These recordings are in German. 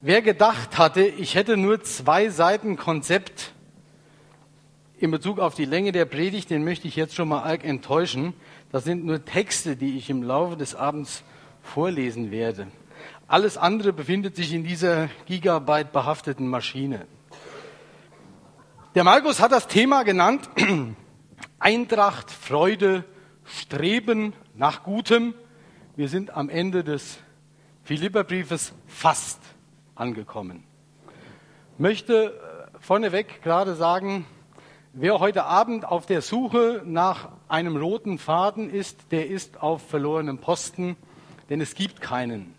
Wer gedacht hatte, ich hätte nur zwei Seiten Konzept in Bezug auf die Länge der Predigt, den möchte ich jetzt schon mal arg enttäuschen. Das sind nur Texte, die ich im Laufe des Abends vorlesen werde. Alles andere befindet sich in dieser Gigabyte behafteten Maschine. Der Markus hat das Thema genannt Eintracht, Freude, Streben nach Gutem. Wir sind am Ende des Philipperbriefes fast angekommen. Möchte äh, vorneweg gerade sagen, wer heute Abend auf der Suche nach einem roten Faden ist, der ist auf verlorenem Posten, denn es gibt keinen.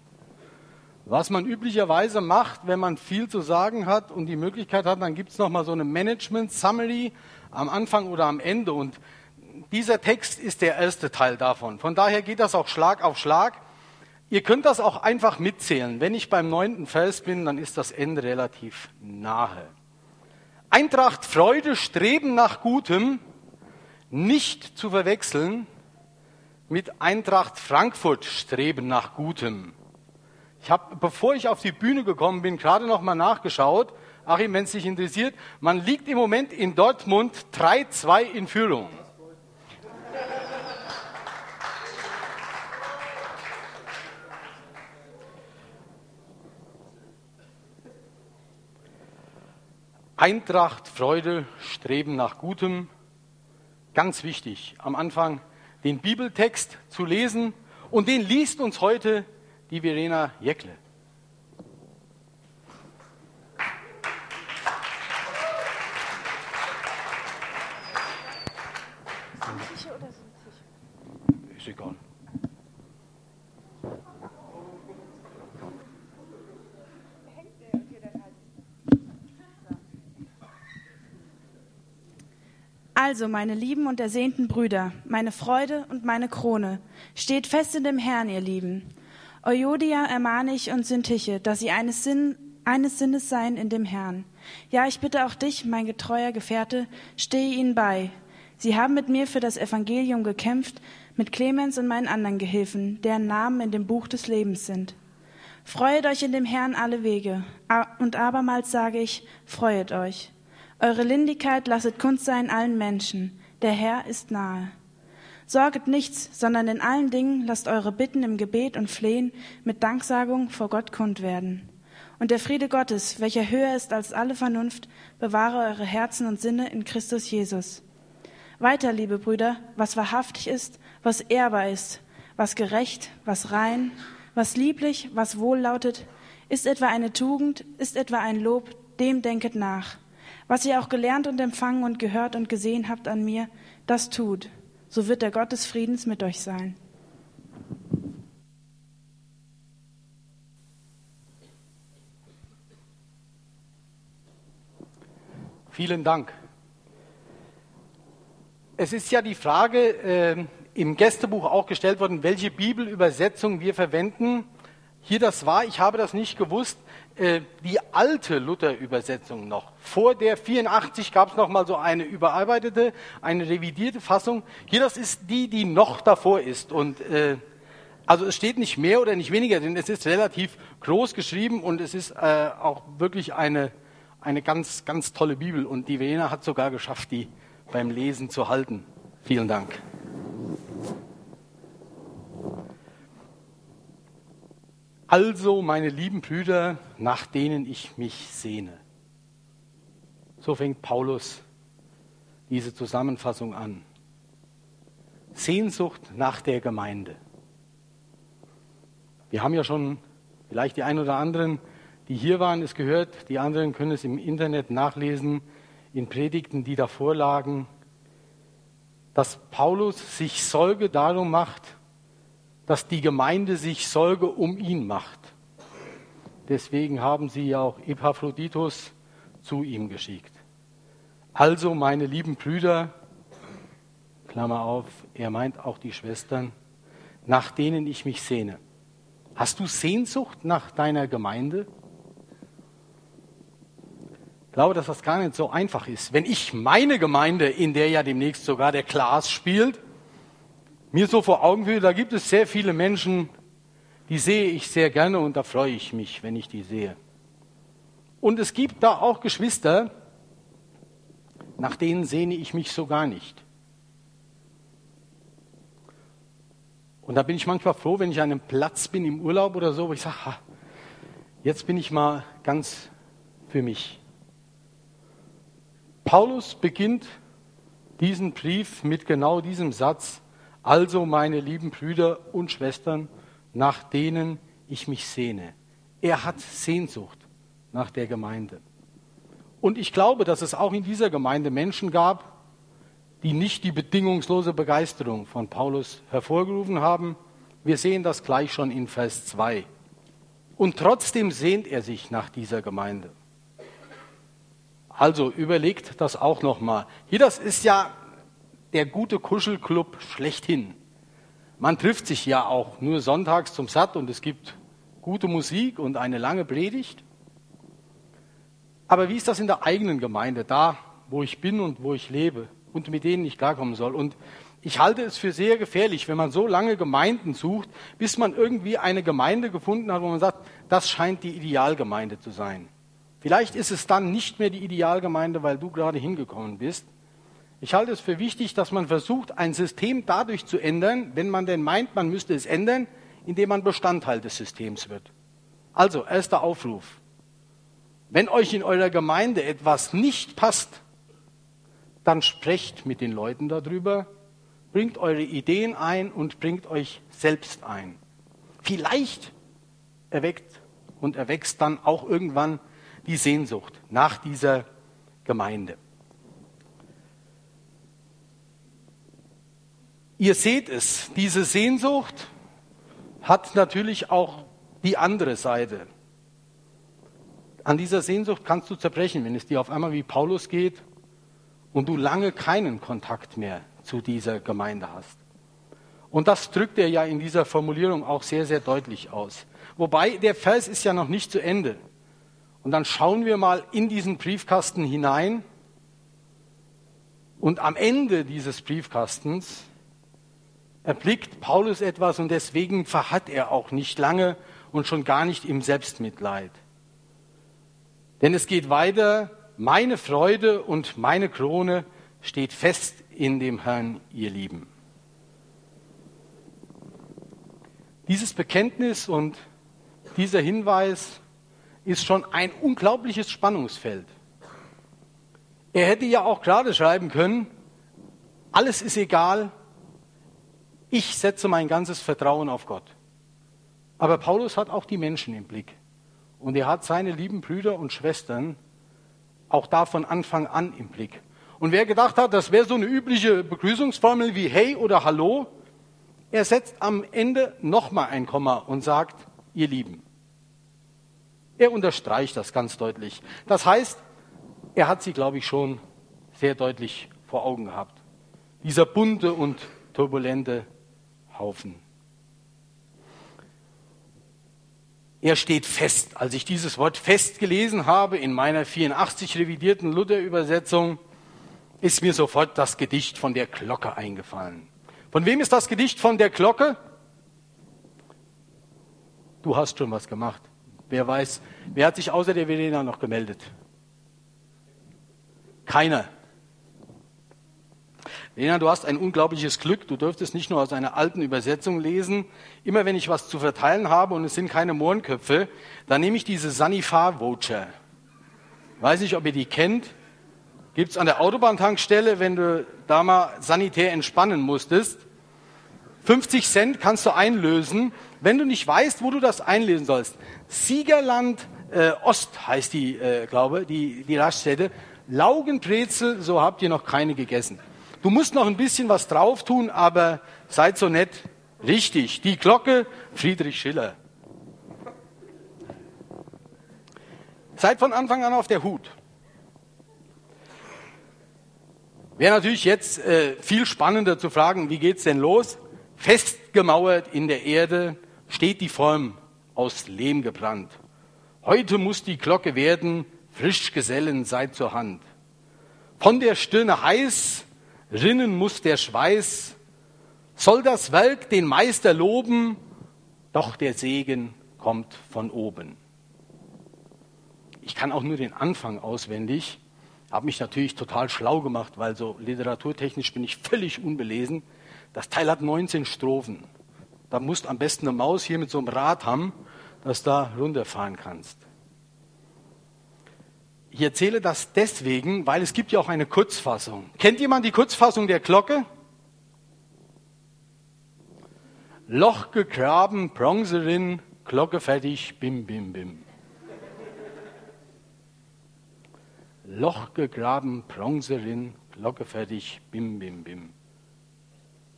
Was man üblicherweise macht, wenn man viel zu sagen hat und die Möglichkeit hat, dann gibt es nochmal so eine Management Summary am Anfang oder am Ende. Und dieser Text ist der erste Teil davon. Von daher geht das auch Schlag auf Schlag. Ihr könnt das auch einfach mitzählen. Wenn ich beim neunten Vers bin, dann ist das Ende relativ nahe. Eintracht, Freude, Streben nach Gutem, nicht zu verwechseln mit Eintracht Frankfurt, Streben nach Gutem. Ich habe, bevor ich auf die Bühne gekommen bin, gerade noch mal nachgeschaut. Achim, wenn es dich interessiert, man liegt im Moment in Dortmund 3-2 in Führung. Eintracht, Freude, Streben nach Gutem. Ganz wichtig, am Anfang den Bibeltext zu lesen und den liest uns heute die Verena Jäckle. Ist egal. Also, meine lieben und ersehnten Brüder, meine Freude und meine Krone, steht fest in dem Herrn, ihr Lieben. Euodia ermahne ich und Syntiche, dass sie eines, Sinn, eines Sinnes seien in dem Herrn. Ja, ich bitte auch dich, mein getreuer Gefährte, stehe ihnen bei. Sie haben mit mir für das Evangelium gekämpft, mit Clemens und meinen anderen Gehilfen, deren Namen in dem Buch des Lebens sind. Freuet euch in dem Herrn alle Wege. Und abermals sage ich, freuet euch. Eure Lindigkeit lasset Kunst sein allen Menschen. Der Herr ist nahe. Sorget nichts, sondern in allen Dingen lasst eure Bitten im Gebet und Flehen mit Danksagung vor Gott kund werden. Und der Friede Gottes, welcher höher ist als alle Vernunft, bewahre eure Herzen und Sinne in Christus Jesus. Weiter, liebe Brüder, was wahrhaftig ist, was ehrbar ist, was gerecht, was rein, was lieblich, was wohllautet, ist etwa eine Tugend, ist etwa ein Lob, dem denket nach. Was ihr auch gelernt und empfangen und gehört und gesehen habt an mir, das tut. So wird der Gott des Friedens mit euch sein. Vielen Dank. Es ist ja die Frage äh, im Gästebuch auch gestellt worden, welche Bibelübersetzung wir verwenden. Hier das war, ich habe das nicht gewusst, äh, die alte Luther-Übersetzung noch. Vor der 84 gab es noch mal so eine überarbeitete, eine revidierte Fassung. Hier das ist die, die noch davor ist. Und äh, also es steht nicht mehr oder nicht weniger, denn es ist relativ groß geschrieben und es ist äh, auch wirklich eine eine ganz ganz tolle Bibel. Und die Verena hat sogar geschafft, die beim Lesen zu halten. Vielen Dank. Also, meine lieben Brüder, nach denen ich mich sehne. So fängt Paulus diese Zusammenfassung an. Sehnsucht nach der Gemeinde. Wir haben ja schon vielleicht die ein oder anderen, die hier waren, es gehört, die anderen können es im Internet nachlesen, in Predigten, die davor lagen, dass Paulus sich Sorge darum macht, dass die Gemeinde sich Sorge um ihn macht. Deswegen haben sie ja auch Epaphroditus zu ihm geschickt. Also, meine lieben Brüder, Klammer auf, er meint auch die Schwestern, nach denen ich mich sehne. Hast du Sehnsucht nach deiner Gemeinde? Ich glaube, dass das gar nicht so einfach ist. Wenn ich meine Gemeinde, in der ja demnächst sogar der Klaas spielt, mir so vor Augen fühle, da gibt es sehr viele Menschen, die sehe ich sehr gerne und da freue ich mich, wenn ich die sehe. Und es gibt da auch Geschwister, nach denen sehne ich mich so gar nicht. Und da bin ich manchmal froh, wenn ich an einem Platz bin im Urlaub oder so, wo ich sage, jetzt bin ich mal ganz für mich. Paulus beginnt diesen Brief mit genau diesem Satz, also meine lieben Brüder und Schwestern, nach denen ich mich sehne. Er hat Sehnsucht nach der Gemeinde. Und ich glaube, dass es auch in dieser Gemeinde Menschen gab, die nicht die bedingungslose Begeisterung von Paulus hervorgerufen haben. Wir sehen das gleich schon in Vers 2. Und trotzdem sehnt er sich nach dieser Gemeinde. Also überlegt das auch nochmal. Hier, das ist ja der gute Kuschelclub schlechthin. Man trifft sich ja auch nur sonntags zum Satt und es gibt gute Musik und eine lange Predigt. Aber wie ist das in der eigenen Gemeinde, da wo ich bin und wo ich lebe? und mit denen nicht klarkommen soll. Und ich halte es für sehr gefährlich, wenn man so lange Gemeinden sucht, bis man irgendwie eine Gemeinde gefunden hat, wo man sagt, das scheint die Idealgemeinde zu sein. Vielleicht ist es dann nicht mehr die Idealgemeinde, weil du gerade hingekommen bist. Ich halte es für wichtig, dass man versucht, ein System dadurch zu ändern, wenn man denn meint, man müsste es ändern, indem man Bestandteil des Systems wird. Also, erster Aufruf. Wenn euch in eurer Gemeinde etwas nicht passt, dann sprecht mit den Leuten darüber, bringt eure Ideen ein und bringt euch selbst ein. Vielleicht erweckt und erwächst dann auch irgendwann die Sehnsucht nach dieser Gemeinde. Ihr seht es, diese Sehnsucht hat natürlich auch die andere Seite. An dieser Sehnsucht kannst du zerbrechen, wenn es dir auf einmal wie Paulus geht und du lange keinen Kontakt mehr zu dieser Gemeinde hast. Und das drückt er ja in dieser Formulierung auch sehr, sehr deutlich aus. Wobei der Vers ist ja noch nicht zu Ende. Und dann schauen wir mal in diesen Briefkasten hinein. Und am Ende dieses Briefkastens erblickt Paulus etwas und deswegen verhat er auch nicht lange und schon gar nicht im Selbstmitleid. Denn es geht weiter meine Freude und meine Krone steht fest in dem Herrn, ihr Lieben. Dieses Bekenntnis und dieser Hinweis ist schon ein unglaubliches Spannungsfeld. Er hätte ja auch gerade schreiben können, alles ist egal, ich setze mein ganzes Vertrauen auf Gott. Aber Paulus hat auch die Menschen im Blick. Und er hat seine lieben Brüder und Schwestern auch da von Anfang an im Blick. Und wer gedacht hat, das wäre so eine übliche Begrüßungsformel wie Hey oder Hallo, er setzt am Ende nochmal ein Komma und sagt, ihr Lieben. Er unterstreicht das ganz deutlich. Das heißt, er hat sie, glaube ich, schon sehr deutlich vor Augen gehabt. Dieser bunte und turbulente Haufen. Er steht fest. Als ich dieses Wort fest gelesen habe in meiner 84 revidierten Luther-Übersetzung, ist mir sofort das Gedicht von der Glocke eingefallen. Von wem ist das Gedicht von der Glocke? Du hast schon was gemacht. Wer weiß, wer hat sich außer der Verena noch gemeldet? Keiner. Lena, du hast ein unglaubliches Glück. Du dürftest nicht nur aus einer alten Übersetzung lesen. Immer wenn ich was zu verteilen habe und es sind keine Mohrenköpfe, dann nehme ich diese Sanifar-Voucher. Weiß nicht, ob ihr die kennt. Gibt's an der Autobahntankstelle, wenn du da mal sanitär entspannen musstest. 50 Cent kannst du einlösen, wenn du nicht weißt, wo du das einlösen sollst. Siegerland äh, Ost heißt die, äh, glaube die, die Raststätte. Laugenbrezel, so habt ihr noch keine gegessen. Du musst noch ein bisschen was drauf tun, aber seid so nett. Richtig, die Glocke, Friedrich Schiller. Seid von Anfang an auf der Hut. Wäre natürlich jetzt äh, viel spannender zu fragen, wie geht's denn los? Festgemauert in der Erde steht die Form aus Lehm gebrannt. Heute muss die Glocke werden, frisch Gesellen seid zur Hand. Von der Stirne heiß, rinnen muss der Schweiß, soll das Werk den Meister loben, doch der Segen kommt von oben. Ich kann auch nur den Anfang auswendig. Habe mich natürlich total schlau gemacht, weil so literaturtechnisch bin ich völlig unbelesen. Das Teil hat 19 Strophen. Da musst am besten eine Maus hier mit so einem Rad haben, dass du da runterfahren kannst. Ich erzähle das deswegen, weil es gibt ja auch eine Kurzfassung. Kennt jemand die Kurzfassung der Glocke? Loch gegraben, Bronzerin, Glocke fertig, bim, bim, bim. Loch gegraben, Bronzerin, Glocke fertig, bim, bim, bim.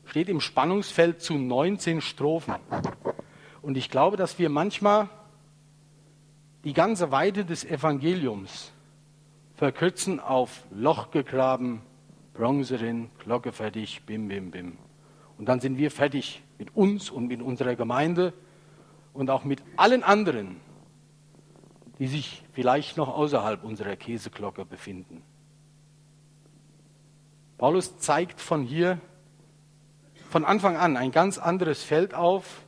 Steht im Spannungsfeld zu 19 Strophen. Und ich glaube, dass wir manchmal die ganze Weite des Evangeliums verkürzen auf Loch gegraben, Bronzerin, Glocke fertig, bim, bim, bim. Und dann sind wir fertig mit uns und mit unserer Gemeinde und auch mit allen anderen, die sich vielleicht noch außerhalb unserer Käseglocke befinden. Paulus zeigt von hier von Anfang an ein ganz anderes Feld auf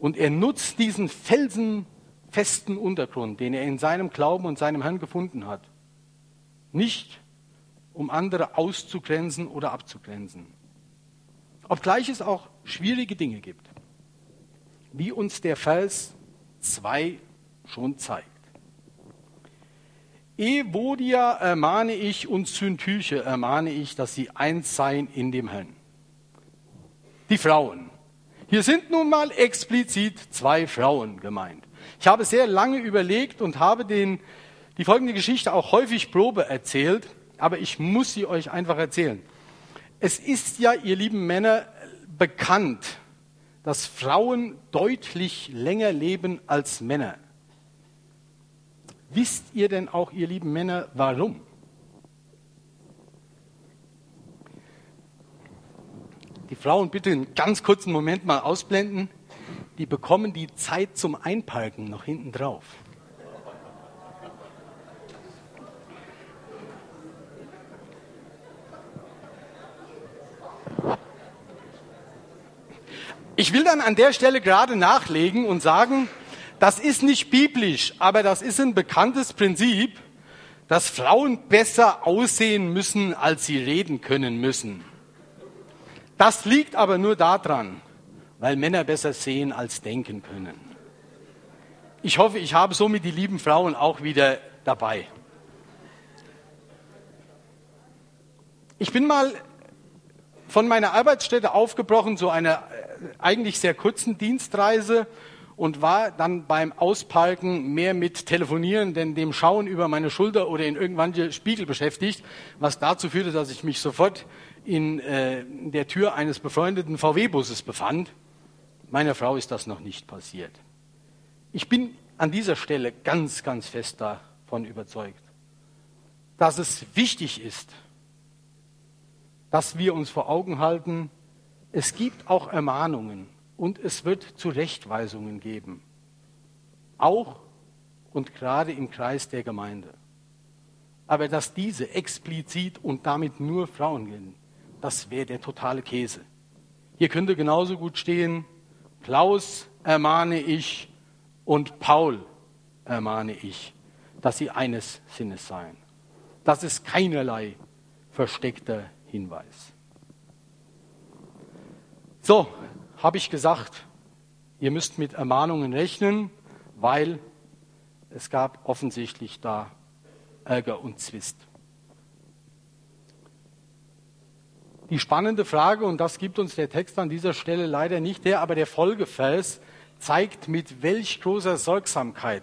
und er nutzt diesen felsenfesten Untergrund, den er in seinem Glauben und seinem Herrn gefunden hat, nicht um andere auszugrenzen oder abzugrenzen. Obgleich es auch schwierige Dinge gibt, wie uns der Vers 2 schon zeigt. Evodia ermahne ich und Syntyche ermahne ich, dass sie eins seien in dem Herrn. Die Frauen. Hier sind nun mal explizit zwei Frauen gemeint. Ich habe sehr lange überlegt und habe den, die folgende Geschichte auch häufig Probe erzählt, aber ich muss sie euch einfach erzählen. Es ist ja, ihr lieben Männer, bekannt, dass Frauen deutlich länger leben als Männer. Wisst ihr denn auch, ihr lieben Männer, warum? Die Frauen bitte einen ganz kurzen Moment mal ausblenden. Die bekommen die Zeit zum Einparken noch hinten drauf. Ich will dann an der Stelle gerade nachlegen und sagen, das ist nicht biblisch, aber das ist ein bekanntes Prinzip, dass Frauen besser aussehen müssen, als sie reden können müssen. Das liegt aber nur daran, weil Männer besser sehen als denken können. Ich hoffe, ich habe somit die lieben Frauen auch wieder dabei. Ich bin mal von meiner Arbeitsstätte aufgebrochen zu einer eigentlich sehr kurzen Dienstreise und war dann beim Ausparken mehr mit Telefonieren, denn dem Schauen über meine Schulter oder in irgendwelche Spiegel beschäftigt, was dazu führte, dass ich mich sofort in äh, der Tür eines befreundeten VW-Busses befand. Meiner Frau ist das noch nicht passiert. Ich bin an dieser Stelle ganz, ganz fest davon überzeugt, dass es wichtig ist, dass wir uns vor Augen halten, es gibt auch Ermahnungen, und es wird Zurechtweisungen geben. Auch und gerade im Kreis der Gemeinde. Aber dass diese explizit und damit nur Frauen gehen, das wäre der totale Käse. Hier könnte genauso gut stehen, Klaus ermahne ich und Paul ermahne ich, dass sie eines Sinnes seien. Das ist keinerlei versteckter Hinweis. So, habe ich gesagt, ihr müsst mit Ermahnungen rechnen, weil es gab offensichtlich da Ärger und Zwist. Die spannende Frage, und das gibt uns der Text an dieser Stelle leider nicht her, aber der Folgevers zeigt, mit welch großer Sorgsamkeit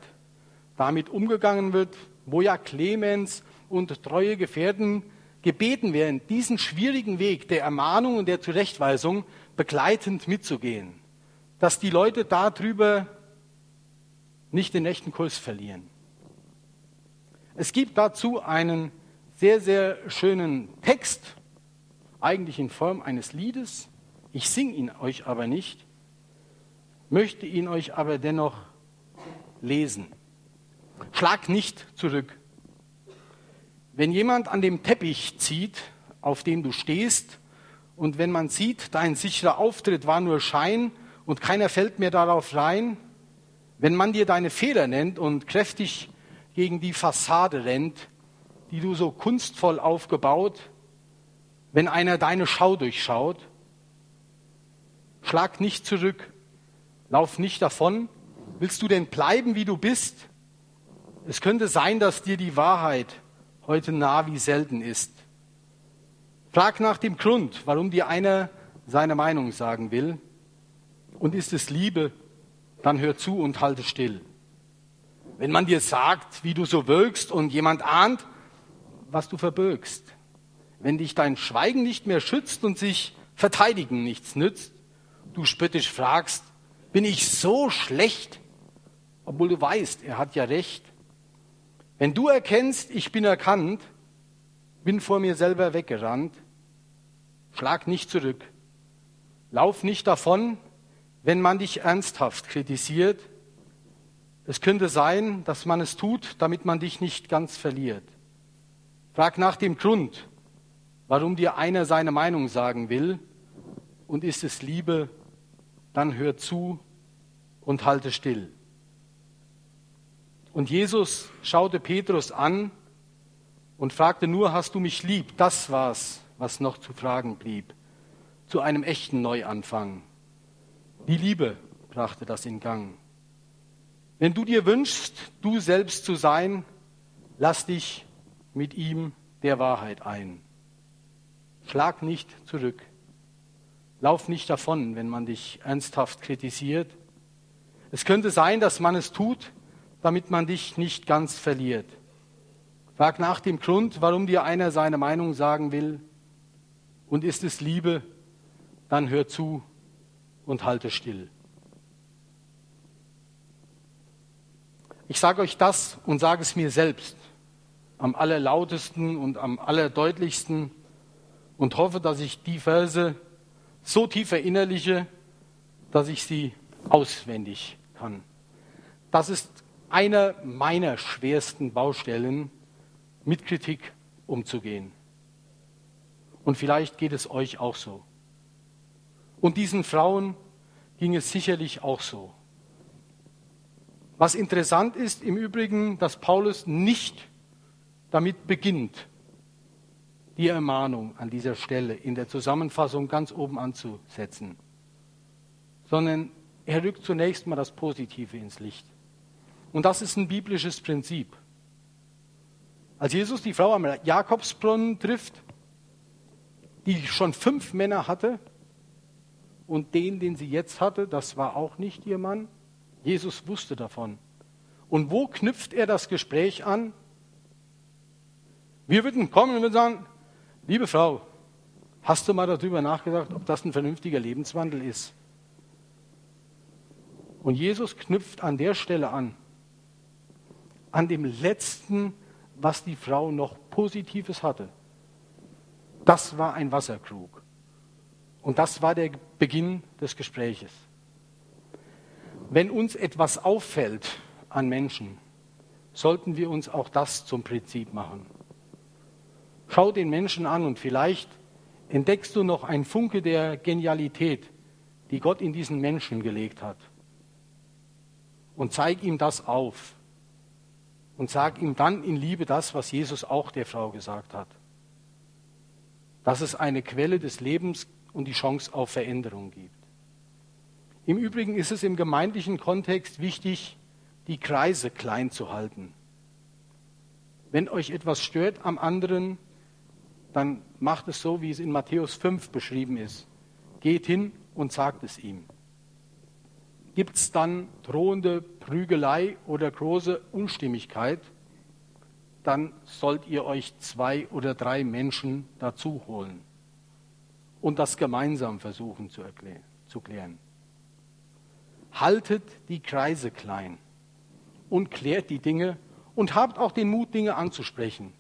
damit umgegangen wird, wo ja Clemens und treue Gefährten gebeten werden, diesen schwierigen Weg der Ermahnung und der Zurechtweisung begleitend mitzugehen, dass die Leute darüber nicht den echten Kurs verlieren. Es gibt dazu einen sehr, sehr schönen Text, eigentlich in Form eines Liedes. Ich singe ihn euch aber nicht, möchte ihn euch aber dennoch lesen. Schlag nicht zurück. Wenn jemand an dem Teppich zieht, auf dem du stehst, und wenn man sieht, dein sicherer Auftritt war nur Schein und keiner fällt mehr darauf rein, wenn man dir deine Fehler nennt und kräftig gegen die Fassade rennt, die du so kunstvoll aufgebaut, wenn einer deine Schau durchschaut, schlag nicht zurück, lauf nicht davon. Willst du denn bleiben, wie du bist? Es könnte sein, dass dir die Wahrheit heute nah wie selten ist. Frag nach dem Grund, warum dir einer seine Meinung sagen will. Und ist es Liebe, dann hör zu und halte still. Wenn man dir sagt, wie du so wirkst und jemand ahnt, was du verbirgst, wenn dich dein Schweigen nicht mehr schützt und sich verteidigen nichts nützt, du spöttisch fragst, bin ich so schlecht, obwohl du weißt, er hat ja recht. Wenn du erkennst, ich bin erkannt, bin vor mir selber weggerannt, schlag nicht zurück, lauf nicht davon, wenn man dich ernsthaft kritisiert. Es könnte sein, dass man es tut, damit man dich nicht ganz verliert. Frag nach dem Grund, warum dir einer seine Meinung sagen will. Und ist es Liebe, dann hör zu und halte still. Und Jesus schaute Petrus an und fragte nur, hast du mich lieb? Das war's, was noch zu fragen blieb. Zu einem echten Neuanfang. Die Liebe brachte das in Gang. Wenn du dir wünschst, du selbst zu sein, lass dich mit ihm der Wahrheit ein. Schlag nicht zurück. Lauf nicht davon, wenn man dich ernsthaft kritisiert. Es könnte sein, dass man es tut, damit man dich nicht ganz verliert. Frag nach dem Grund, warum dir einer seine Meinung sagen will. Und ist es Liebe, dann hör zu und halte still. Ich sage euch das und sage es mir selbst am allerlautesten und am allerdeutlichsten und hoffe, dass ich die Verse so tief verinnerliche, dass ich sie auswendig kann. Das ist einer meiner schwersten Baustellen, mit Kritik umzugehen. Und vielleicht geht es euch auch so. Und diesen Frauen ging es sicherlich auch so. Was interessant ist im Übrigen, dass Paulus nicht damit beginnt, die Ermahnung an dieser Stelle in der Zusammenfassung ganz oben anzusetzen, sondern er rückt zunächst mal das Positive ins Licht. Und das ist ein biblisches Prinzip. Als Jesus die Frau am Jakobsbrunnen trifft, die schon fünf Männer hatte, und den, den sie jetzt hatte, das war auch nicht ihr Mann. Jesus wusste davon. Und wo knüpft er das Gespräch an? Wir würden kommen und würden sagen, liebe Frau, hast du mal darüber nachgedacht, ob das ein vernünftiger Lebenswandel ist? Und Jesus knüpft an der Stelle an, an dem letzten, was die Frau noch Positives hatte. Das war ein Wasserkrug. Und das war der Beginn des Gespräches. Wenn uns etwas auffällt an Menschen, sollten wir uns auch das zum Prinzip machen. Schau den Menschen an und vielleicht entdeckst du noch einen Funke der Genialität, die Gott in diesen Menschen gelegt hat. Und zeig ihm das auf. Und sag ihm dann in Liebe das, was Jesus auch der Frau gesagt hat. Dass es eine Quelle des Lebens und die Chance auf Veränderung gibt. Im Übrigen ist es im gemeindlichen Kontext wichtig, die Kreise klein zu halten. Wenn euch etwas stört am anderen, dann macht es so, wie es in Matthäus 5 beschrieben ist. Geht hin und sagt es ihm. Gibt es dann drohende Prügelei oder große Unstimmigkeit, dann sollt ihr euch zwei oder drei Menschen dazu holen und das gemeinsam versuchen zu, erklären, zu klären. Haltet die Kreise klein und klärt die Dinge und habt auch den Mut, Dinge anzusprechen,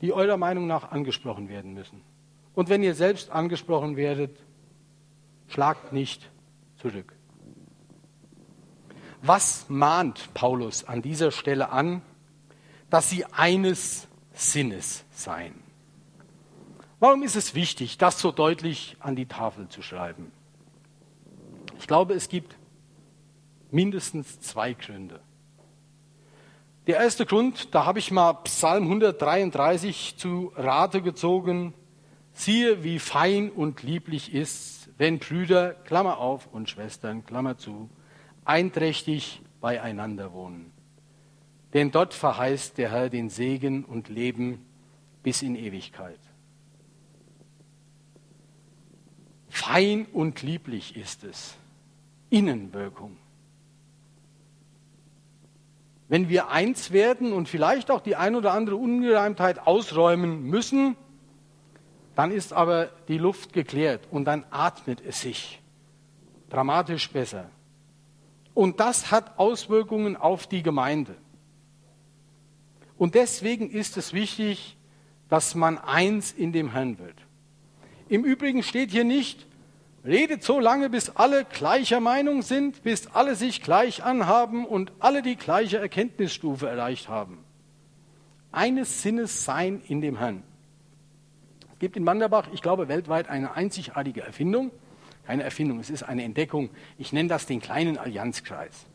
die eurer Meinung nach angesprochen werden müssen. Und wenn ihr selbst angesprochen werdet, schlagt nicht zurück. Was mahnt Paulus an dieser Stelle an? Dass sie eines Sinnes seien. Warum ist es wichtig, das so deutlich an die Tafel zu schreiben? Ich glaube, es gibt mindestens zwei Gründe. Der erste Grund, da habe ich mal Psalm 133 zu Rate gezogen. Siehe, wie fein und lieblich ist, wenn Brüder, Klammer auf, und Schwestern, Klammer zu, einträchtig beieinander wohnen. Denn dort verheißt der Herr den Segen und Leben bis in Ewigkeit. Fein und lieblich ist es. Innenwirkung. Wenn wir eins werden und vielleicht auch die ein oder andere Ungereimtheit ausräumen müssen, dann ist aber die Luft geklärt und dann atmet es sich dramatisch besser. Und das hat Auswirkungen auf die Gemeinde. Und deswegen ist es wichtig, dass man eins in dem Herrn wird. Im Übrigen steht hier nicht, redet so lange, bis alle gleicher Meinung sind, bis alle sich gleich anhaben und alle die gleiche Erkenntnisstufe erreicht haben. Eines Sinnes sein in dem Herrn. Es gibt in Manderbach, ich glaube, weltweit eine einzigartige Erfindung. Keine Erfindung, es ist eine Entdeckung. Ich nenne das den kleinen Allianzkreis.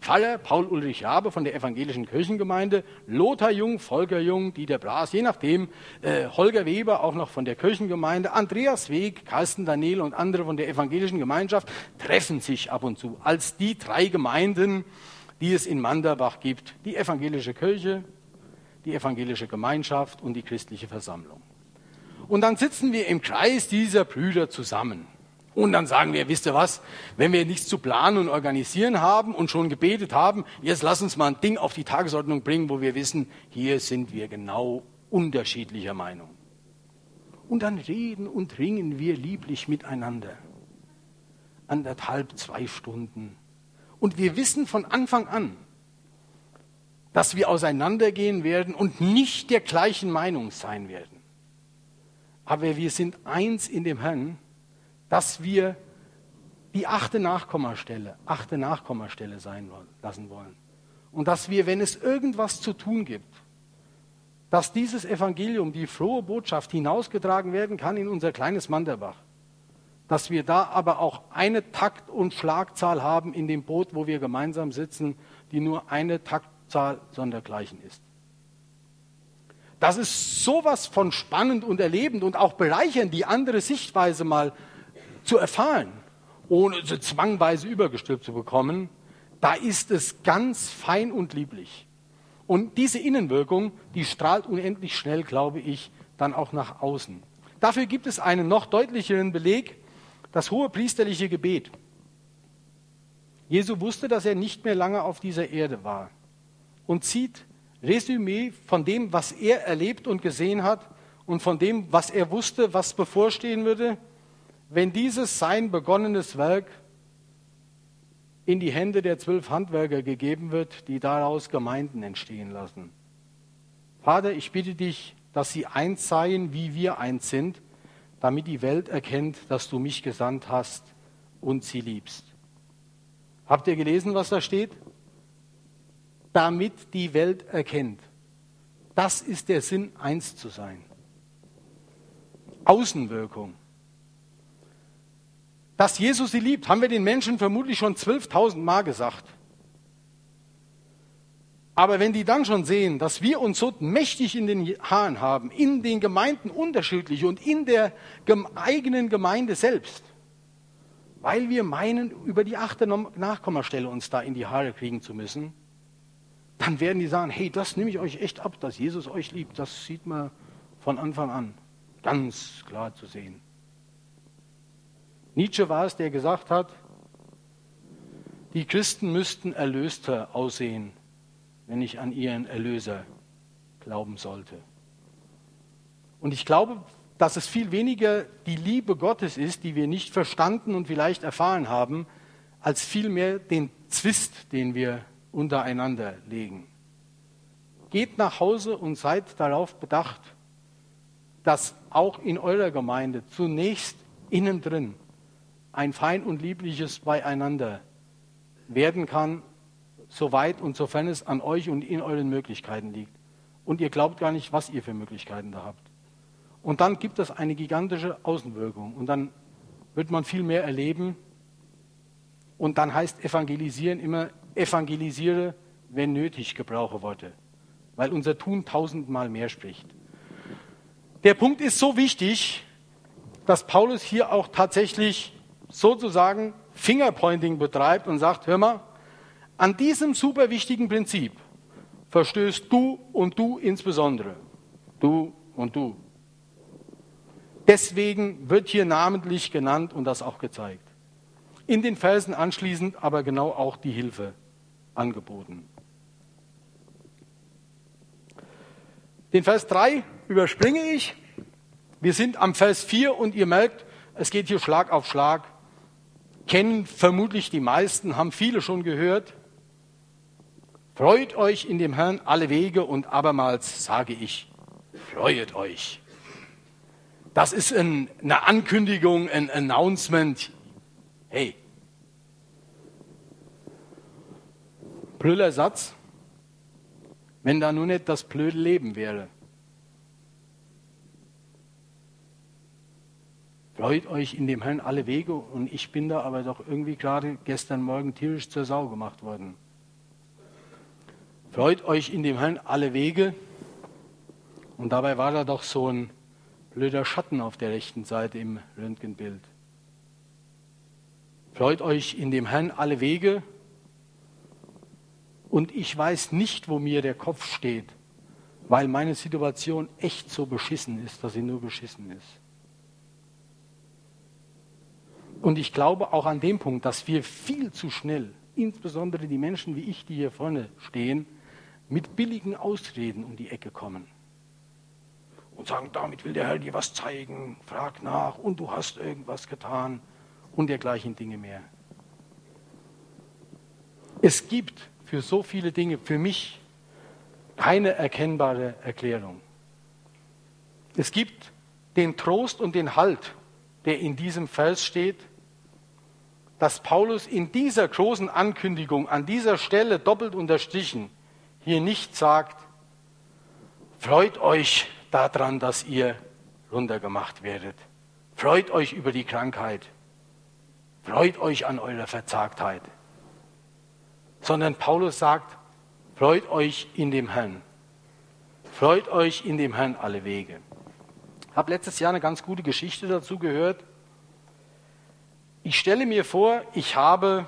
Pfarrer Paul Ulrich Rabe von der evangelischen Kirchengemeinde, Lothar Jung, Volker Jung, Dieter Braas, je nachdem, äh, Holger Weber auch noch von der Kirchengemeinde, Andreas Weg, Carsten Daniel und andere von der evangelischen Gemeinschaft treffen sich ab und zu als die drei Gemeinden, die es in Manderbach gibt. Die evangelische Kirche, die evangelische Gemeinschaft und die christliche Versammlung. Und dann sitzen wir im Kreis dieser Brüder zusammen. Und dann sagen wir, wisst ihr was, wenn wir nichts zu planen und organisieren haben und schon gebetet haben, jetzt lass uns mal ein Ding auf die Tagesordnung bringen, wo wir wissen, hier sind wir genau unterschiedlicher Meinung. Und dann reden und ringen wir lieblich miteinander. Anderthalb, zwei Stunden. Und wir wissen von Anfang an, dass wir auseinandergehen werden und nicht der gleichen Meinung sein werden. Aber wir sind eins in dem Herrn dass wir die achte Nachkommastelle, achte Nachkommastelle sein lassen wollen. Und dass wir, wenn es irgendwas zu tun gibt, dass dieses Evangelium, die frohe Botschaft hinausgetragen werden kann in unser kleines Manderbach. Dass wir da aber auch eine Takt- und Schlagzahl haben in dem Boot, wo wir gemeinsam sitzen, die nur eine Taktzahl sondergleichen ist. Das ist sowas von spannend und erlebend und auch bereichernd, die andere Sichtweise mal zu erfahren, ohne sie zwangweise übergestülpt zu bekommen, da ist es ganz fein und lieblich. Und diese Innenwirkung, die strahlt unendlich schnell, glaube ich, dann auch nach außen. Dafür gibt es einen noch deutlicheren Beleg, das hohe priesterliche Gebet. Jesu wusste, dass er nicht mehr lange auf dieser Erde war und zieht Resümee von dem, was er erlebt und gesehen hat und von dem, was er wusste, was bevorstehen würde, wenn dieses sein begonnenes Werk in die Hände der zwölf Handwerker gegeben wird, die daraus Gemeinden entstehen lassen. Vater, ich bitte dich, dass sie eins seien, wie wir eins sind, damit die Welt erkennt, dass du mich gesandt hast und sie liebst. Habt ihr gelesen, was da steht? Damit die Welt erkennt. Das ist der Sinn, eins zu sein. Außenwirkung. Dass Jesus sie liebt, haben wir den Menschen vermutlich schon 12.000 Mal gesagt. Aber wenn die dann schon sehen, dass wir uns so mächtig in den Haaren haben, in den Gemeinden unterschiedlich und in der eigenen Gemeinde selbst, weil wir meinen, über die achte Nachkommastelle uns da in die Haare kriegen zu müssen, dann werden die sagen, hey, das nehme ich euch echt ab, dass Jesus euch liebt. Das sieht man von Anfang an ganz klar zu sehen. Nietzsche war es, der gesagt hat, die Christen müssten erlöster aussehen, wenn ich an ihren Erlöser glauben sollte. Und ich glaube, dass es viel weniger die Liebe Gottes ist, die wir nicht verstanden und vielleicht erfahren haben, als vielmehr den Zwist, den wir untereinander legen. Geht nach Hause und seid darauf bedacht, dass auch in eurer Gemeinde zunächst innen drin ein fein und liebliches Beieinander werden kann, soweit und sofern es an euch und in euren Möglichkeiten liegt. Und ihr glaubt gar nicht, was ihr für Möglichkeiten da habt. Und dann gibt es eine gigantische Außenwirkung. Und dann wird man viel mehr erleben. Und dann heißt evangelisieren immer, evangelisiere, wenn nötig, gebrauche Worte. weil unser Tun tausendmal mehr spricht. Der Punkt ist so wichtig, dass Paulus hier auch tatsächlich sozusagen Fingerpointing betreibt und sagt, hör mal, an diesem super wichtigen Prinzip verstößt du und du insbesondere. Du und du. Deswegen wird hier namentlich genannt und das auch gezeigt. In den Versen anschließend aber genau auch die Hilfe angeboten. Den Vers 3 überspringe ich. Wir sind am Vers 4 und ihr merkt, es geht hier Schlag auf Schlag. Kennen vermutlich die meisten, haben viele schon gehört. Freut euch in dem Herrn alle Wege und abermals sage ich, freut euch. Das ist ein, eine Ankündigung, ein Announcement. Hey. Blöder Satz, wenn da nur nicht das blöde Leben wäre. Freut euch in dem Herrn alle Wege und ich bin da aber doch irgendwie gerade gestern Morgen tierisch zur Sau gemacht worden. Freut euch in dem Herrn alle Wege und dabei war da doch so ein blöder Schatten auf der rechten Seite im Röntgenbild. Freut euch in dem Herrn alle Wege und ich weiß nicht, wo mir der Kopf steht, weil meine Situation echt so beschissen ist, dass sie nur beschissen ist. Und ich glaube auch an dem Punkt, dass wir viel zu schnell, insbesondere die Menschen wie ich, die hier vorne stehen, mit billigen Ausreden um die Ecke kommen. Und sagen, damit will der Herr dir was zeigen, frag nach und du hast irgendwas getan und dergleichen Dinge mehr. Es gibt für so viele Dinge für mich keine erkennbare Erklärung. Es gibt den Trost und den Halt, der in diesem Vers steht, dass Paulus in dieser großen Ankündigung an dieser Stelle doppelt unterstrichen hier nicht sagt, freut euch daran, dass ihr runtergemacht werdet. Freut euch über die Krankheit. Freut euch an eurer Verzagtheit sondern Paulus sagt, freut euch in dem Herrn. Freut euch in dem Herrn alle Wege. Ich habe letztes Jahr eine ganz gute Geschichte dazu gehört. Ich stelle mir vor, ich habe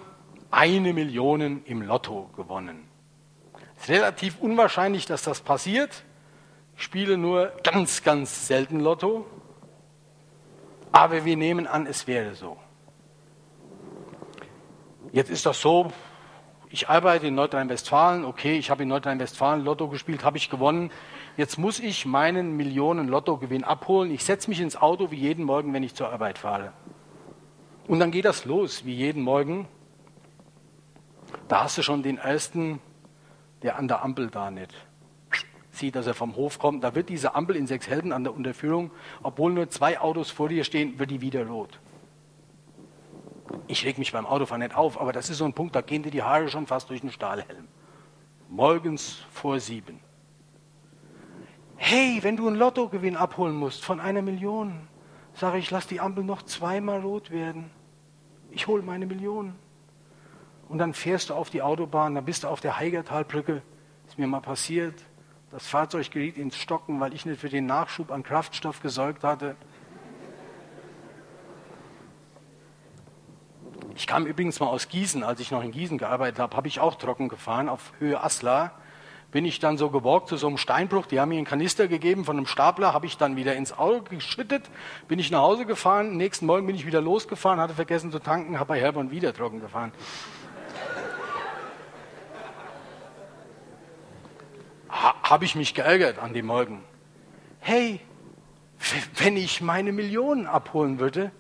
eine Million im Lotto gewonnen. Es ist relativ unwahrscheinlich, dass das passiert. Ich spiele nur ganz, ganz selten Lotto. Aber wir nehmen an, es wäre so. Jetzt ist das so, ich arbeite in Nordrhein-Westfalen, okay, ich habe in Nordrhein-Westfalen Lotto gespielt, habe ich gewonnen. Jetzt muss ich meinen Millionen Lottogewinn abholen. Ich setze mich ins Auto wie jeden Morgen, wenn ich zur Arbeit fahre. Und dann geht das los, wie jeden Morgen. Da hast du schon den ersten, der an der Ampel da nicht sieht, dass er vom Hof kommt. Da wird diese Ampel in sechs Helden an der Unterführung, obwohl nur zwei Autos vor dir stehen, wird die wieder rot ich reg mich beim Autofahren nicht auf, aber das ist so ein Punkt, da gehen dir die Haare schon fast durch den Stahlhelm. Morgens vor sieben. Hey, wenn du einen Lottogewinn abholen musst von einer Million, sage ich, lass die Ampel noch zweimal rot werden. Ich hole meine Million. Und dann fährst du auf die Autobahn, dann bist du auf der Heigertalbrücke. Ist mir mal passiert. Das Fahrzeug geriet ins Stocken, weil ich nicht für den Nachschub an Kraftstoff gesorgt hatte. Ich kam übrigens mal aus Gießen, als ich noch in Gießen gearbeitet habe, habe ich auch trocken gefahren auf Höhe Asla. Bin ich dann so geborgt zu so einem Steinbruch, die haben mir einen Kanister gegeben von einem Stapler, habe ich dann wieder ins Auto geschüttet, bin ich nach Hause gefahren, nächsten Morgen bin ich wieder losgefahren, hatte vergessen zu tanken, habe bei Herborn wieder trocken gefahren. ha, habe ich mich geärgert an dem Morgen. Hey, wenn ich meine Millionen abholen würde,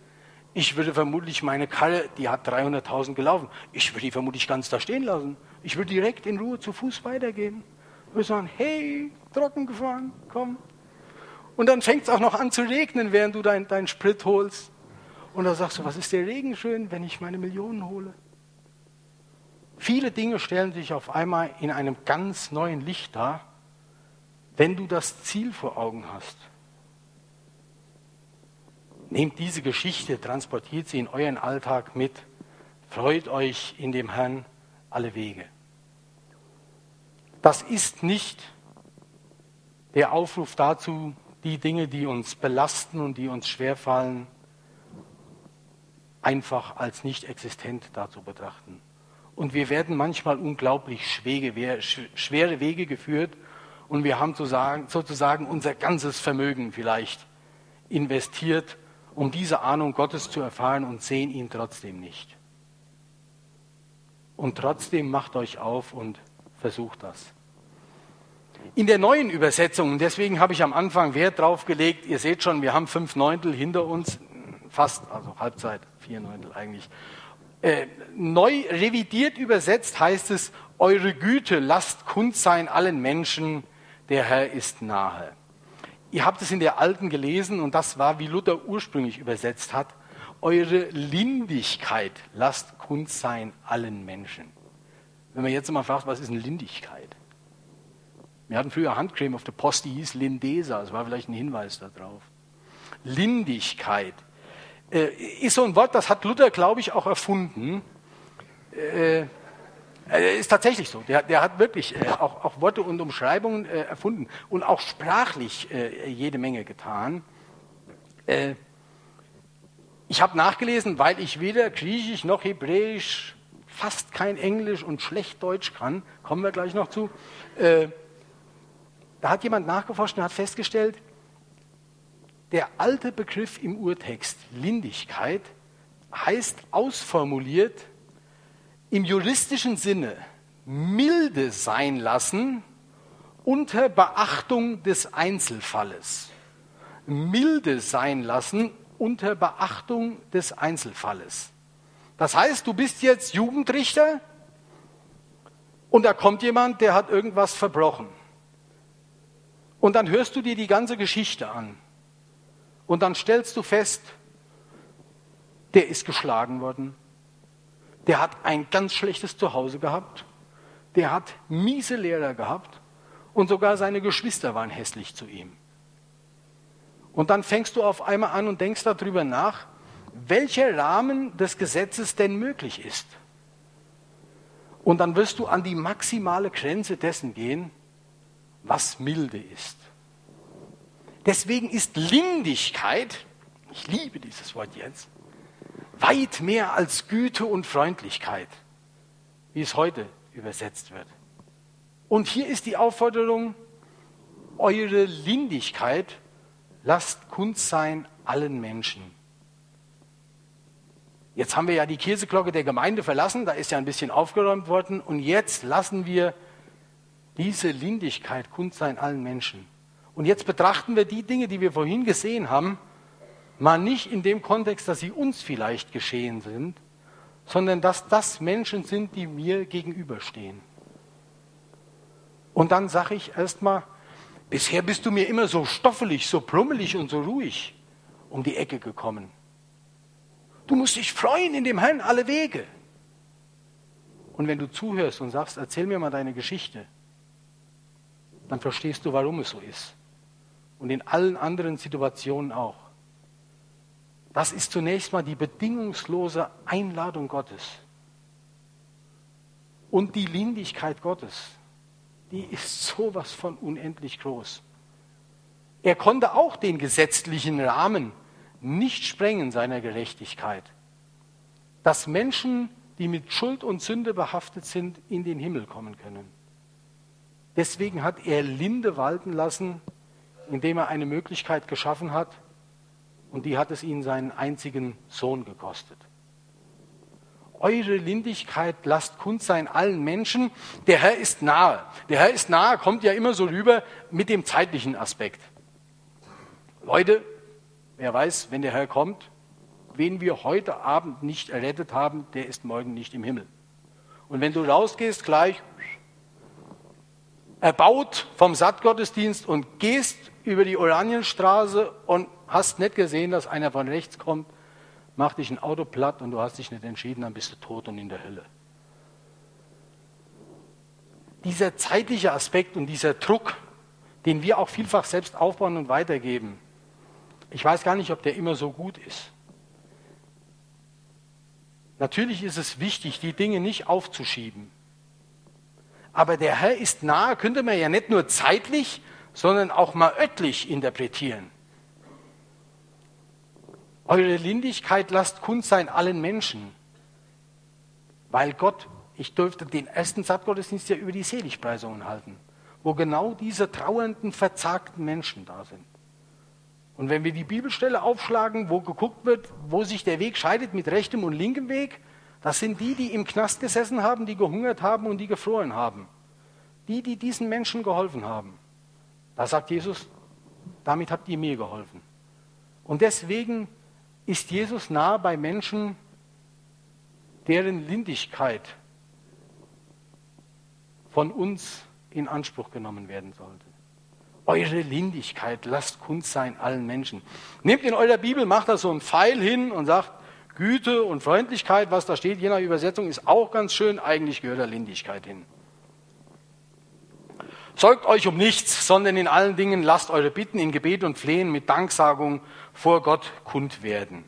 ich würde vermutlich meine Karre, die hat 300.000 gelaufen, ich würde die vermutlich ganz da stehen lassen. Ich würde direkt in Ruhe zu Fuß weitergehen. Würde sagen, hey, trocken gefahren, komm. Und dann fängt es auch noch an zu regnen, während du deinen dein Sprit holst. Und da sagst du, was ist der Regen schön, wenn ich meine Millionen hole? Viele Dinge stellen sich auf einmal in einem ganz neuen Licht dar, wenn du das Ziel vor Augen hast. Nehmt diese Geschichte, transportiert sie in euren Alltag mit. Freut euch in dem Herrn alle Wege. Das ist nicht der Aufruf dazu, die Dinge, die uns belasten und die uns schwerfallen, einfach als nicht existent dazu betrachten. Und wir werden manchmal unglaublich schwere Wege geführt und wir haben sozusagen unser ganzes Vermögen vielleicht investiert, um diese Ahnung Gottes zu erfahren und sehen ihn trotzdem nicht. Und trotzdem macht euch auf und versucht das. In der neuen Übersetzung, deswegen habe ich am Anfang Wert drauf gelegt, ihr seht schon, wir haben fünf Neuntel hinter uns, fast, also Halbzeit, vier Neuntel eigentlich. Äh, neu revidiert übersetzt heißt es, eure Güte lasst kund sein allen Menschen, der Herr ist nahe. Ihr habt es in der alten gelesen und das war, wie Luther ursprünglich übersetzt hat, eure Lindigkeit lasst kund sein allen Menschen. Wenn man jetzt mal fragt, was ist eine Lindigkeit? Wir hatten früher Handcreme auf der Post, die hieß Lindesa, das war vielleicht ein Hinweis darauf. Lindigkeit äh, ist so ein Wort, das hat Luther, glaube ich, auch erfunden. Äh, äh, ist tatsächlich so. Der, der hat wirklich äh, auch, auch, Worte und Umschreibungen äh, erfunden und auch sprachlich äh, jede Menge getan. Ich habe nachgelesen, weil ich weder Griechisch noch Hebräisch, fast kein Englisch und schlecht Deutsch kann, kommen wir gleich noch zu. Äh, da hat jemand nachgeforscht und hat festgestellt, der alte Begriff im Urtext Lindigkeit heißt ausformuliert im juristischen Sinne milde sein lassen unter Beachtung des Einzelfalles. Milde sein lassen unter Beachtung des Einzelfalles. Das heißt, du bist jetzt Jugendrichter und da kommt jemand, der hat irgendwas verbrochen. Und dann hörst du dir die ganze Geschichte an. Und dann stellst du fest, der ist geschlagen worden, der hat ein ganz schlechtes Zuhause gehabt. Der hat miese Lehrer gehabt. Und sogar seine Geschwister waren hässlich zu ihm. Und dann fängst du auf einmal an und denkst darüber nach, welcher Rahmen des Gesetzes denn möglich ist. Und dann wirst du an die maximale Grenze dessen gehen, was milde ist. Deswegen ist Lindigkeit, ich liebe dieses Wort jetzt, weit mehr als Güte und Freundlichkeit, wie es heute übersetzt wird. Und hier ist die Aufforderung, eure Lindigkeit lasst kund sein allen Menschen. Jetzt haben wir ja die Käseglocke der Gemeinde verlassen, da ist ja ein bisschen aufgeräumt worden und jetzt lassen wir diese Lindigkeit kund sein allen Menschen. Und jetzt betrachten wir die Dinge, die wir vorhin gesehen haben, mal nicht in dem Kontext, dass sie uns vielleicht geschehen sind, sondern dass das Menschen sind, die mir gegenüberstehen. Und dann sage ich erstmal, bisher bist du mir immer so stoffelig, so brummelig und so ruhig um die Ecke gekommen. Du musst dich freuen in dem Herrn alle Wege. Und wenn du zuhörst und sagst, erzähl mir mal deine Geschichte, dann verstehst du, warum es so ist. Und in allen anderen Situationen auch. Das ist zunächst mal die bedingungslose Einladung Gottes. Und die Lindigkeit Gottes, die ist sowas von unendlich groß. Er konnte auch den gesetzlichen Rahmen nicht sprengen seiner Gerechtigkeit, dass Menschen, die mit Schuld und Sünde behaftet sind, in den Himmel kommen können. Deswegen hat er Linde walten lassen, indem er eine Möglichkeit geschaffen hat, und die hat es ihnen seinen einzigen Sohn gekostet. Eure Lindigkeit lasst kund sein allen Menschen. Der Herr ist nahe. Der Herr ist nahe kommt ja immer so rüber mit dem zeitlichen Aspekt. Leute, wer weiß, wenn der Herr kommt, wen wir heute Abend nicht errettet haben, der ist morgen nicht im Himmel. Und wenn du rausgehst, gleich erbaut vom Sattgottesdienst und gehst über die Oranienstraße und hast nicht gesehen, dass einer von rechts kommt, macht dich ein Auto platt und du hast dich nicht entschieden, dann bist du tot und in der Hölle. Dieser zeitliche Aspekt und dieser Druck, den wir auch vielfach selbst aufbauen und weitergeben, ich weiß gar nicht, ob der immer so gut ist. Natürlich ist es wichtig, die Dinge nicht aufzuschieben. Aber der Herr ist nahe, könnte man ja nicht nur zeitlich, sondern auch mal örtlich interpretieren. Eure Lindigkeit lasst kund sein allen Menschen, weil Gott, ich durfte den ersten Sattgottesdienst ja über die Seligpreisungen halten, wo genau diese trauernden, verzagten Menschen da sind. Und wenn wir die Bibelstelle aufschlagen, wo geguckt wird, wo sich der Weg scheidet mit rechtem und linkem Weg, das sind die, die im Knast gesessen haben, die gehungert haben und die gefroren haben. Die, die diesen Menschen geholfen haben. Da sagt Jesus, damit habt ihr mir geholfen. Und deswegen ist Jesus nah bei Menschen, deren Lindigkeit von uns in Anspruch genommen werden sollte. Eure Lindigkeit lasst kund sein allen Menschen. Nehmt in eurer Bibel, macht da so einen Pfeil hin und sagt, Güte und Freundlichkeit, was da steht, je nach Übersetzung, ist auch ganz schön. Eigentlich gehört da Lindigkeit hin. Zeugt euch um nichts, sondern in allen Dingen lasst eure Bitten in Gebet und Flehen mit Danksagung vor Gott kund werden.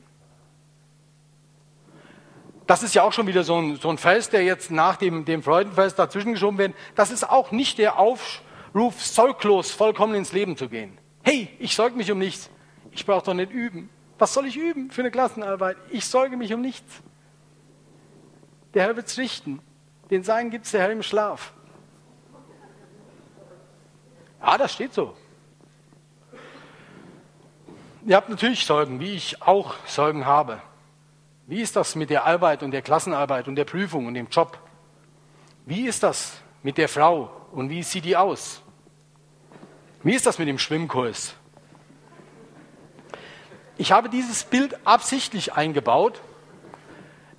Das ist ja auch schon wieder so ein, so ein Vers, der jetzt nach dem, dem Freudenfest dazwischen geschoben wird. Das ist auch nicht der Aufruf, sorglos vollkommen ins Leben zu gehen. Hey, ich sorge mich um nichts. Ich brauche doch nicht üben. Was soll ich üben für eine Klassenarbeit? Ich sorge mich um nichts. Der Herr wird's richten. Den Sein gibt's der Herr im Schlaf. Ja, das steht so. Ihr habt natürlich Sorgen, wie ich auch Sorgen habe. Wie ist das mit der Arbeit und der Klassenarbeit und der Prüfung und dem Job? Wie ist das mit der Frau und wie sieht die aus? Wie ist das mit dem Schwimmkurs? Ich habe dieses Bild absichtlich eingebaut,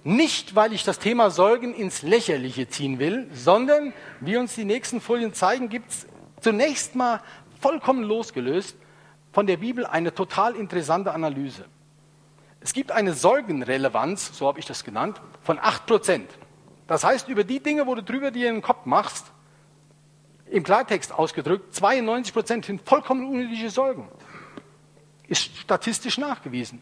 nicht weil ich das Thema Sorgen ins Lächerliche ziehen will, sondern, wie uns die nächsten Folien zeigen, gibt es zunächst mal vollkommen losgelöst von der Bibel eine total interessante Analyse. Es gibt eine Sorgenrelevanz, so habe ich das genannt, von 8%. Das heißt, über die Dinge, wo du drüber dir in den Kopf machst, im Klartext ausgedrückt, 92% sind vollkommen unnötige Sorgen. Ist statistisch nachgewiesen.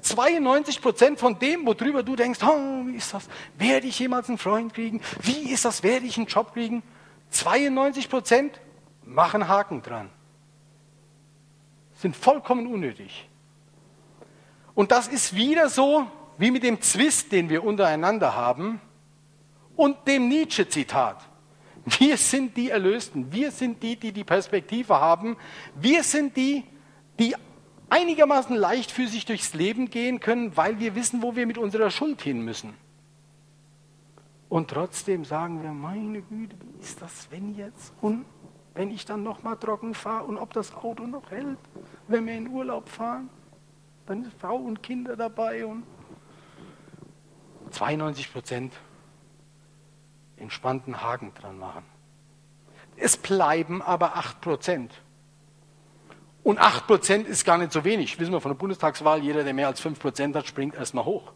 92 Prozent von dem, worüber du denkst, oh, wie ist das? Werde ich jemals einen Freund kriegen? Wie ist das? Werde ich einen Job kriegen? 92 Prozent machen Haken dran. Sind vollkommen unnötig. Und das ist wieder so wie mit dem Zwist, den wir untereinander haben und dem Nietzsche-Zitat. Wir sind die Erlösten. Wir sind die, die die Perspektive haben. Wir sind die, die einigermaßen leichtfüßig durchs Leben gehen können, weil wir wissen, wo wir mit unserer Schuld hin müssen. Und trotzdem sagen wir, meine Güte, wie ist das, wenn jetzt und wenn ich dann nochmal trocken fahre und ob das Auto noch hält, wenn wir in Urlaub fahren, dann ist Frau und Kinder dabei und 92 Prozent entspannten Haken dran machen. Es bleiben aber 8 Prozent. Und 8% ist gar nicht so wenig. Wissen wir von der Bundestagswahl, jeder, der mehr als 5% hat, springt erstmal hoch.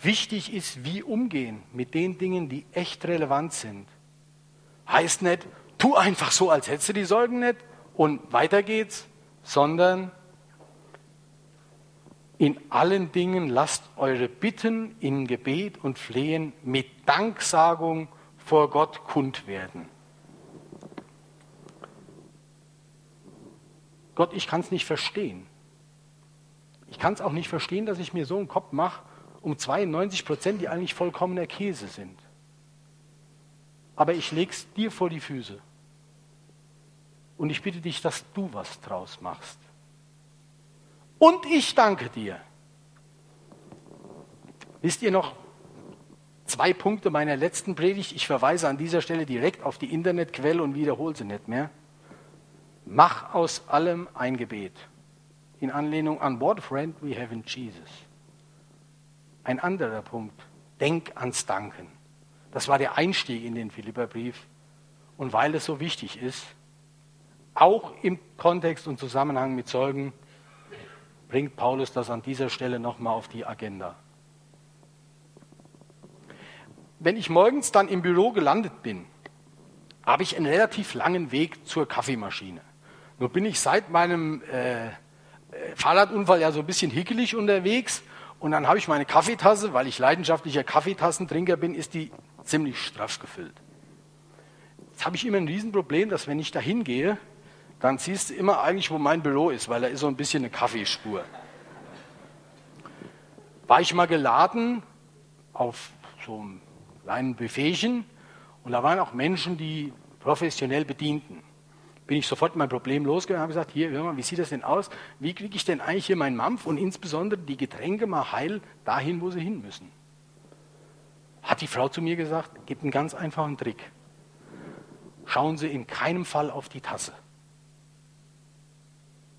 Wichtig ist, wie umgehen mit den Dingen, die echt relevant sind. Heißt nicht, tu einfach so, als hättest du die Sorgen nicht und weiter geht's, sondern in allen Dingen lasst eure Bitten in Gebet und Flehen mit Danksagung vor Gott kund werden. Gott, ich kann es nicht verstehen. Ich kann es auch nicht verstehen, dass ich mir so einen Kopf mache um 92 Prozent, die eigentlich vollkommener Käse sind. Aber ich lege es dir vor die Füße. Und ich bitte dich, dass du was draus machst. Und ich danke dir. Wisst ihr noch zwei Punkte meiner letzten Predigt? Ich verweise an dieser Stelle direkt auf die Internetquelle und wiederhole sie nicht mehr. Mach aus allem ein Gebet. In Anlehnung an What Friend We Have in Jesus. Ein anderer Punkt. Denk ans Danken. Das war der Einstieg in den Philipperbrief. Und weil es so wichtig ist, auch im Kontext und Zusammenhang mit Zeugen, bringt Paulus das an dieser Stelle nochmal auf die Agenda. Wenn ich morgens dann im Büro gelandet bin, habe ich einen relativ langen Weg zur Kaffeemaschine. Nur bin ich seit meinem äh, Fahrradunfall ja so ein bisschen hickelig unterwegs und dann habe ich meine Kaffeetasse, weil ich leidenschaftlicher Kaffeetassentrinker bin, ist die ziemlich straff gefüllt. Jetzt habe ich immer ein Riesenproblem, dass wenn ich da hingehe, dann siehst du immer eigentlich, wo mein Büro ist, weil da ist so ein bisschen eine Kaffeespur. War ich mal geladen auf so einem kleinen Buffetchen und da waren auch Menschen, die professionell bedienten. Bin ich sofort mein Problem losgegangen und habe gesagt, hier, hör mal, wie sieht das denn aus? Wie kriege ich denn eigentlich hier meinen Mampf und insbesondere die Getränke mal heil dahin, wo sie hin müssen? Hat die Frau zu mir gesagt, gibt einen ganz einfachen Trick. Schauen Sie in keinem Fall auf die Tasse.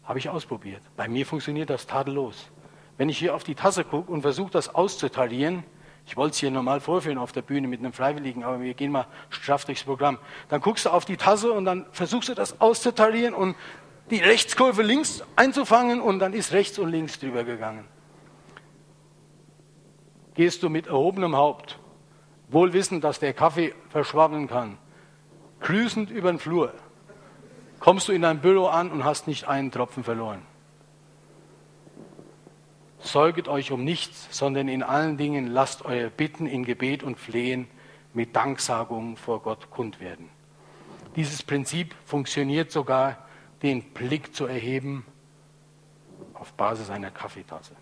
Habe ich ausprobiert. Bei mir funktioniert das tadellos. Wenn ich hier auf die Tasse gucke und versuche, das auszutarieren, ich wollte es hier normal vorführen auf der Bühne mit einem Freiwilligen, aber wir gehen mal straff durchs Programm. Dann guckst du auf die Tasse und dann versuchst du das auszutarieren und die Rechtskurve links einzufangen und dann ist rechts und links drüber gegangen. Gehst du mit erhobenem Haupt, wohl wissend, dass der Kaffee verschwammeln kann, grüßend über den Flur, kommst du in dein Büro an und hast nicht einen Tropfen verloren. Sorget euch um nichts, sondern in allen Dingen lasst eure Bitten in Gebet und Flehen mit Danksagung vor Gott kund werden. Dieses Prinzip funktioniert sogar, den Blick zu erheben auf Basis einer Kaffeetasse.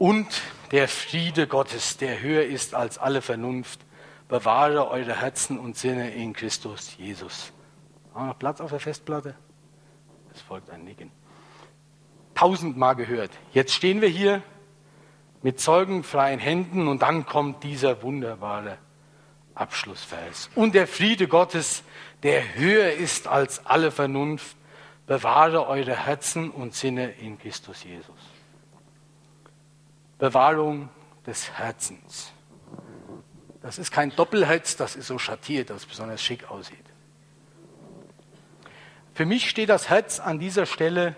Und der Friede Gottes, der höher ist als alle Vernunft, bewahre eure Herzen und Sinne in Christus Jesus. Haben wir noch Platz auf der Festplatte? Es folgt ein Nicken. Tausendmal gehört. Jetzt stehen wir hier mit zeugenfreien Händen und dann kommt dieser wunderbare Abschlussvers. Und der Friede Gottes, der höher ist als alle Vernunft, bewahre eure Herzen und Sinne in Christus Jesus. Bewahrung des Herzens. Das ist kein Doppelherz, das ist so schattiert, dass es besonders schick aussieht. Für mich steht das Herz an dieser Stelle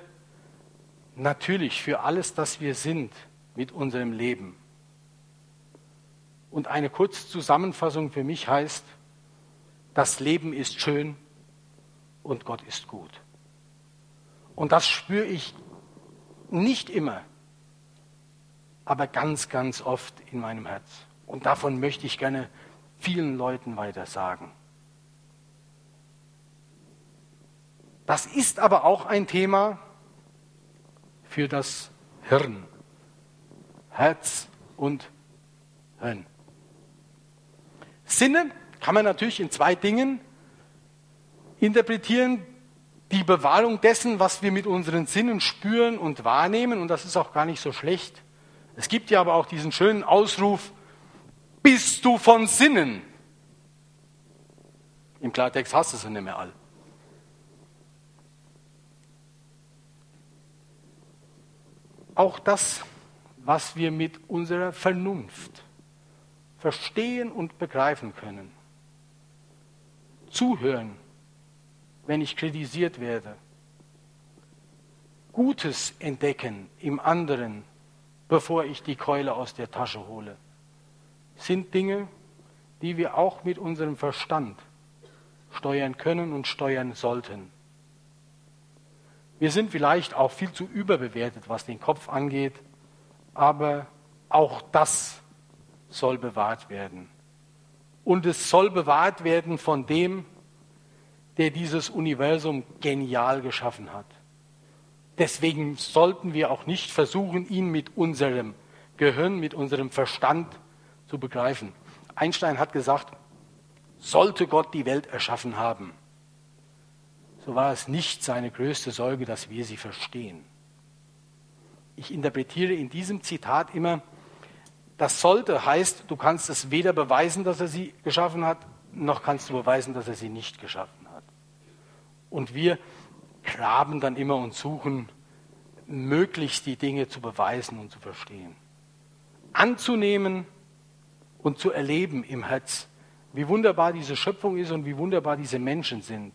natürlich für alles, das wir sind mit unserem Leben. Und eine kurze Zusammenfassung für mich heißt, das Leben ist schön und Gott ist gut. Und das spüre ich nicht immer, aber ganz, ganz oft in meinem Herz. Und davon möchte ich gerne vielen Leuten weiter sagen. Das ist aber auch ein Thema für das Hirn. Herz und Hirn. Sinne kann man natürlich in zwei Dingen interpretieren. Die Bewahrung dessen, was wir mit unseren Sinnen spüren und wahrnehmen, und das ist auch gar nicht so schlecht. Es gibt ja aber auch diesen schönen Ausruf, bist du von Sinnen? Im Klartext hast du sie nicht mehr all. Auch das, was wir mit unserer Vernunft verstehen und begreifen können. Zuhören, wenn ich kritisiert werde. Gutes entdecken im anderen, bevor ich die Keule aus der Tasche hole sind Dinge, die wir auch mit unserem Verstand steuern können und steuern sollten. Wir sind vielleicht auch viel zu überbewertet, was den Kopf angeht, aber auch das soll bewahrt werden. Und es soll bewahrt werden von dem, der dieses Universum genial geschaffen hat. Deswegen sollten wir auch nicht versuchen, ihn mit unserem Gehirn, mit unserem Verstand zu begreifen. Einstein hat gesagt, sollte Gott die Welt erschaffen haben, so war es nicht seine größte Sorge, dass wir sie verstehen. Ich interpretiere in diesem Zitat immer, das sollte heißt, du kannst es weder beweisen, dass er sie geschaffen hat, noch kannst du beweisen, dass er sie nicht geschaffen hat. Und wir graben dann immer und suchen, möglichst die Dinge zu beweisen und zu verstehen. Anzunehmen, und zu erleben im Herz, wie wunderbar diese Schöpfung ist und wie wunderbar diese Menschen sind.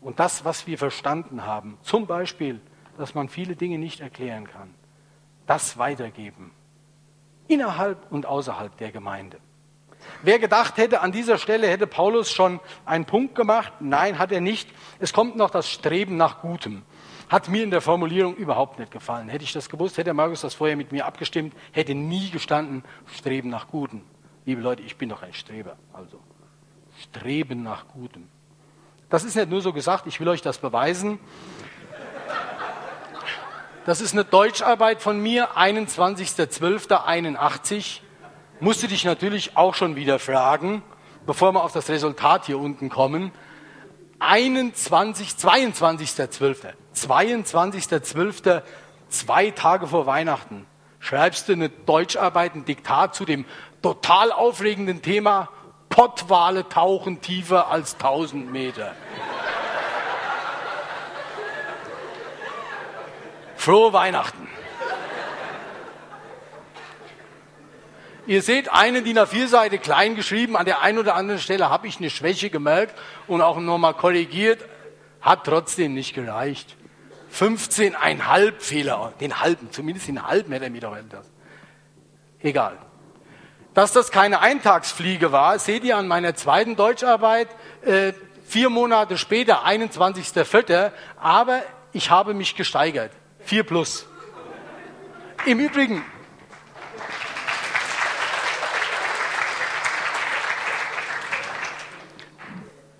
Und das, was wir verstanden haben, zum Beispiel, dass man viele Dinge nicht erklären kann, das weitergeben. Innerhalb und außerhalb der Gemeinde. Wer gedacht hätte, an dieser Stelle hätte Paulus schon einen Punkt gemacht? Nein, hat er nicht. Es kommt noch das Streben nach Gutem. Hat mir in der Formulierung überhaupt nicht gefallen. Hätte ich das gewusst, hätte Markus das vorher mit mir abgestimmt, hätte nie gestanden, Streben nach Guten, Liebe Leute, ich bin doch ein Streber. Also, Streben nach Gutem. Das ist nicht nur so gesagt, ich will euch das beweisen. Das ist eine Deutscharbeit von mir, 21.12.81. Musste dich natürlich auch schon wieder fragen, bevor wir auf das Resultat hier unten kommen. 21, 22.12. 22.12. zwei Tage vor Weihnachten schreibst du eine Deutscharbeit, ein Diktat zu dem total aufregenden Thema Pottwale tauchen tiefer als 1000 Meter. Frohe Weihnachten. Ihr seht eine DIN A4-Seite klein geschrieben. An der einen oder anderen Stelle habe ich eine Schwäche gemerkt und auch nochmal korrigiert. Hat trotzdem nicht gereicht. 15,5 Fehler. Den halben, zumindest den halben hätte er mir doch das. Egal. Dass das keine Eintagsfliege war, seht ihr an meiner zweiten Deutscharbeit. Äh, vier Monate später, 21.04. Aber ich habe mich gesteigert. 4 plus. Im Übrigen,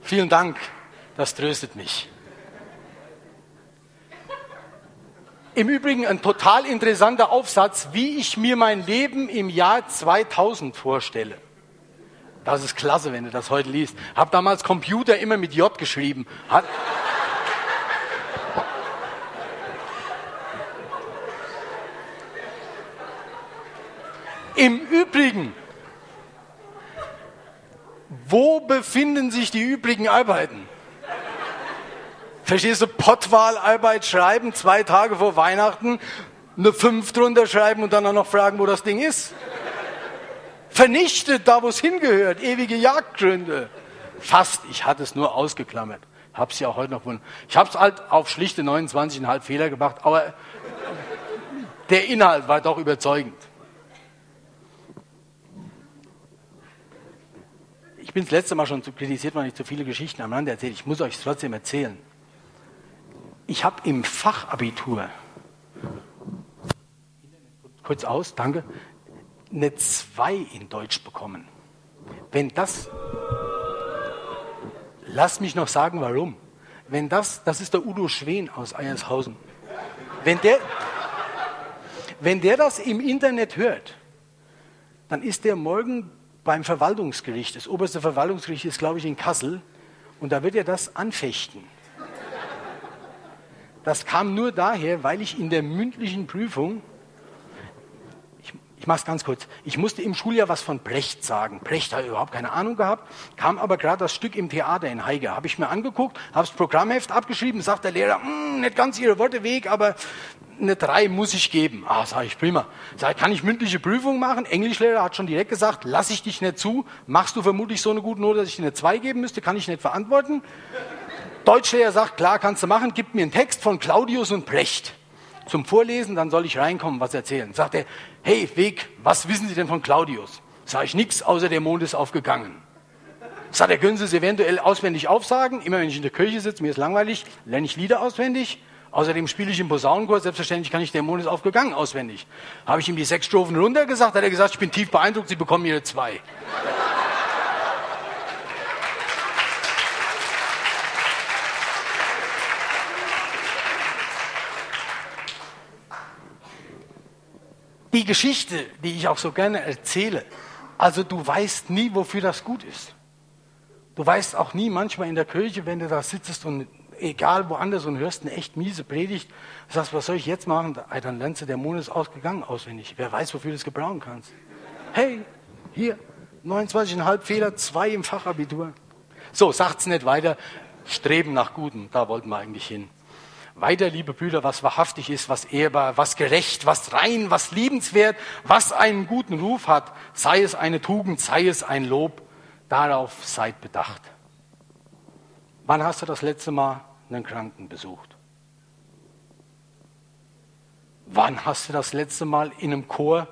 vielen Dank, das tröstet mich. Im Übrigen ein total interessanter Aufsatz, wie ich mir mein Leben im Jahr 2000 vorstelle. Das ist klasse, wenn du das heute liest. Hab damals Computer immer mit J geschrieben. Hat Im Übrigen, wo befinden sich die übrigen Arbeiten? Verstehst du, Pottwahlarbeit schreiben, zwei Tage vor Weihnachten, eine Fünf drunter schreiben und dann auch noch fragen, wo das Ding ist? Vernichtet, da wo es hingehört, ewige Jagdgründe. Fast, ich hatte es nur ausgeklammert. Hab's ja auch heute noch gefunden. Ich hab's halt auf schlichte 29,5 Fehler gemacht, aber der Inhalt war doch überzeugend. Ich bin das letzte Mal schon kritisiert, weil ich zu viele Geschichten am Rande erzähle. Ich muss euch trotzdem erzählen. Ich habe im Fachabitur, kurz aus, danke, eine 2 in Deutsch bekommen. Wenn das, lass mich noch sagen, warum. Wenn das, das ist der Udo Schwen aus Eiershausen. Wenn der, wenn der das im Internet hört, dann ist der morgen beim Verwaltungsgericht. Das oberste Verwaltungsgericht ist, glaube ich, in Kassel. Und da wird er das anfechten. Das kam nur daher, weil ich in der mündlichen Prüfung, ich, ich mache es ganz kurz, ich musste im Schuljahr was von Brecht sagen. Brecht hat überhaupt keine Ahnung gehabt, kam aber gerade das Stück im Theater in Heige. Habe ich mir angeguckt, habe das Programmheft abgeschrieben, sagt der Lehrer, hm, nicht ganz Ihre Worte weg, aber eine 3 muss ich geben. Ah, sage ich, prima. Sag, kann ich mündliche Prüfung machen? Englischlehrer hat schon direkt gesagt, lass ich dich nicht zu. Machst du vermutlich so eine gute Note, dass ich dir eine 2 geben müsste? Kann ich nicht verantworten. Deutschlehrer sagt, klar, kannst du machen, gib mir einen Text von Claudius und Brecht zum Vorlesen, dann soll ich reinkommen, was erzählen. Sagt er, hey, Weg, was wissen Sie denn von Claudius? Sag ich nichts, außer der Mond ist aufgegangen. Sagt er, können Sie es eventuell auswendig aufsagen? Immer wenn ich in der Kirche sitze, mir ist langweilig, lerne ich Lieder auswendig. Außerdem spiele ich im Posaunenchor, selbstverständlich kann ich der Mond ist aufgegangen auswendig. Habe ich ihm die sechs Strophen runtergesagt, hat er gesagt, ich bin tief beeindruckt, Sie bekommen Ihre zwei. Die Geschichte, die ich auch so gerne erzähle, also du weißt nie, wofür das gut ist. Du weißt auch nie manchmal in der Kirche, wenn du da sitzt und egal woanders und hörst eine echt miese Predigt, sagst, was soll ich jetzt machen? Dann lernst du, der Mond ist ausgegangen auswendig. Wer weiß, wofür du es gebrauchen kannst. Hey, hier, 29,5 Fehler, zwei im Fachabitur. So, sagt's nicht weiter. Streben nach Gutem, da wollten wir eigentlich hin. Weiter, liebe Brüder, was wahrhaftig ist, was ehrbar, was gerecht, was rein, was liebenswert, was einen guten Ruf hat, sei es eine Tugend, sei es ein Lob, darauf seid bedacht. Wann hast du das letzte Mal einen Kranken besucht? Wann hast du das letzte Mal in einem Chor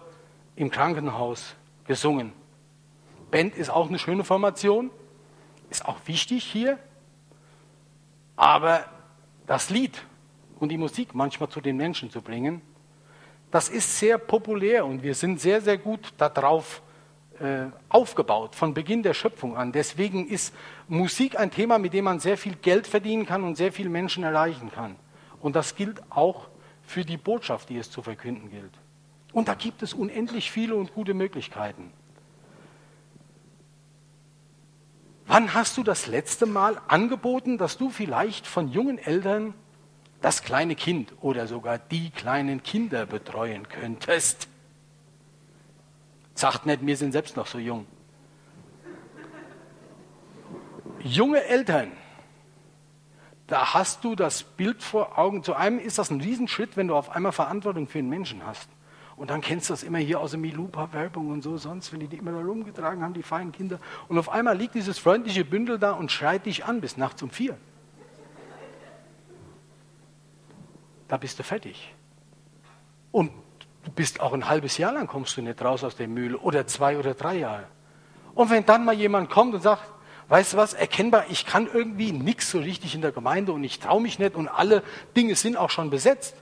im Krankenhaus gesungen? Band ist auch eine schöne Formation, ist auch wichtig hier, aber das Lied und die Musik manchmal zu den Menschen zu bringen, das ist sehr populär und wir sind sehr, sehr gut darauf äh, aufgebaut, von Beginn der Schöpfung an. Deswegen ist Musik ein Thema, mit dem man sehr viel Geld verdienen kann und sehr viele Menschen erreichen kann. Und das gilt auch für die Botschaft, die es zu verkünden gilt. Und da gibt es unendlich viele und gute Möglichkeiten. Wann hast du das letzte Mal angeboten, dass du vielleicht von jungen Eltern das kleine Kind oder sogar die kleinen Kinder betreuen könntest? Sagt nicht, wir sind selbst noch so jung. Junge Eltern, da hast du das Bild vor Augen. Zu einem ist das ein Riesenschritt, wenn du auf einmal Verantwortung für einen Menschen hast. Und dann kennst du das immer hier aus der Milupa-Werbung und so, sonst, wenn die die immer da rumgetragen haben, die feinen Kinder. Und auf einmal liegt dieses freundliche Bündel da und schreit dich an bis nachts um vier. Da bist du fertig. Und du bist auch ein halbes Jahr lang kommst du nicht raus aus der Mühle oder zwei oder drei Jahre. Und wenn dann mal jemand kommt und sagt, weißt du was, erkennbar, ich kann irgendwie nichts so richtig in der Gemeinde und ich traue mich nicht und alle Dinge sind auch schon besetzt.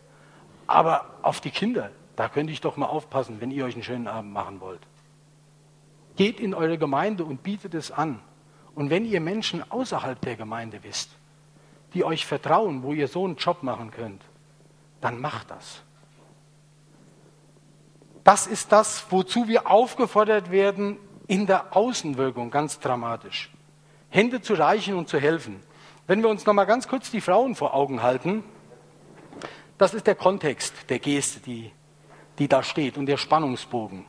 Aber auf die Kinder, da könnte ich doch mal aufpassen, wenn ihr euch einen schönen Abend machen wollt. Geht in eure Gemeinde und bietet es an. Und wenn ihr Menschen außerhalb der Gemeinde wisst, die euch vertrauen, wo ihr so einen Job machen könnt, dann macht das. Das ist das, wozu wir aufgefordert werden in der Außenwirkung, ganz dramatisch. Hände zu reichen und zu helfen. Wenn wir uns noch mal ganz kurz die Frauen vor Augen halten, das ist der Kontext der Geste, die die da steht und der Spannungsbogen.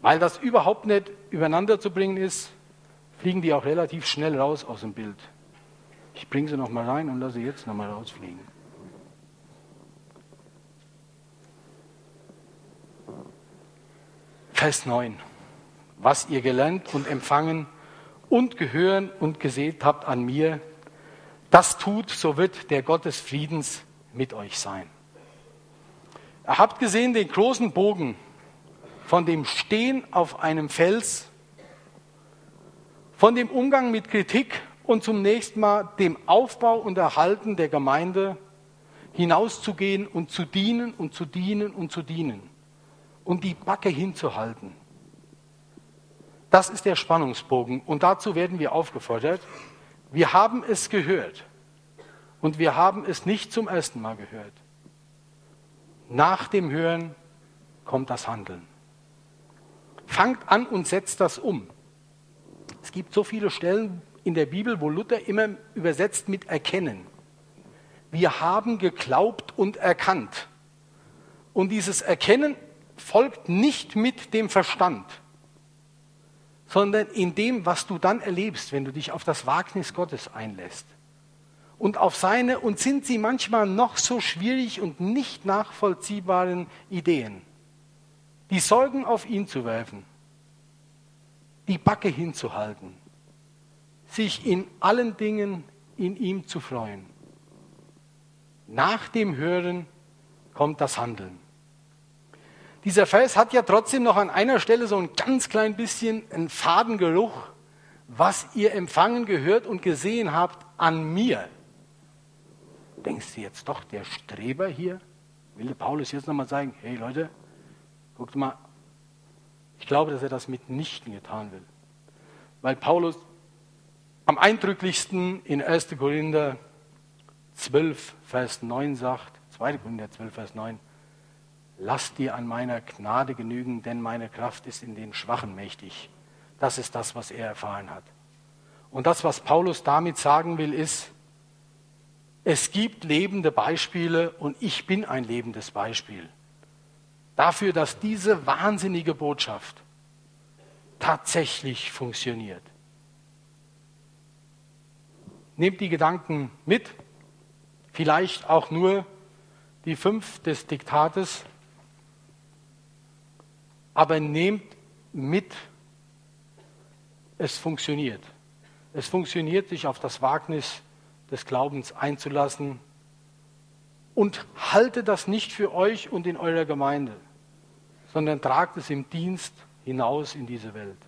Weil das überhaupt nicht übereinander zu bringen ist, fliegen die auch relativ schnell raus aus dem Bild. Ich bringe sie nochmal rein und lasse sie jetzt nochmal rausfliegen. Vers 9. Was ihr gelernt und empfangen und gehören und gesät habt an mir, das tut, so wird der Gott des Friedens mit euch sein. Ihr habt gesehen den großen Bogen von dem Stehen auf einem Fels, von dem Umgang mit Kritik und zum nächsten Mal dem Aufbau und Erhalten der Gemeinde hinauszugehen und zu dienen und zu dienen und zu dienen und die Backe hinzuhalten. Das ist der Spannungsbogen und dazu werden wir aufgefordert. Wir haben es gehört und wir haben es nicht zum ersten Mal gehört. Nach dem Hören kommt das Handeln. Fangt an und setzt das um. Es gibt so viele Stellen in der Bibel, wo Luther immer übersetzt mit erkennen. Wir haben geglaubt und erkannt. Und dieses Erkennen folgt nicht mit dem Verstand, sondern in dem, was du dann erlebst, wenn du dich auf das Wagnis Gottes einlässt und auf seine, und sind sie manchmal noch so schwierig und nicht nachvollziehbaren Ideen, die Sorgen auf ihn zu werfen, die Backe hinzuhalten, sich in allen Dingen in ihm zu freuen. Nach dem Hören kommt das Handeln. Dieser Vers hat ja trotzdem noch an einer Stelle so ein ganz klein bisschen einen Fadengeruch, was ihr empfangen, gehört und gesehen habt an mir. Denkst du jetzt doch, der Streber hier, will Paulus jetzt nochmal sagen, hey Leute, guckt mal, ich glaube, dass er das mitnichten getan will. Weil Paulus am eindrücklichsten in 1. Korinther 12, Vers 9 sagt, 2. Korinther 12, Vers 9, lass dir an meiner Gnade genügen, denn meine Kraft ist in den Schwachen mächtig. Das ist das, was er erfahren hat. Und das, was Paulus damit sagen will, ist, es gibt lebende Beispiele und ich bin ein lebendes Beispiel dafür, dass diese wahnsinnige Botschaft tatsächlich funktioniert. Nehmt die Gedanken mit, vielleicht auch nur die fünf des Diktates, aber nehmt mit, es funktioniert. Es funktioniert, sich auf das Wagnis des Glaubens einzulassen und haltet das nicht für euch und in eurer Gemeinde, sondern tragt es im Dienst hinaus in diese Welt.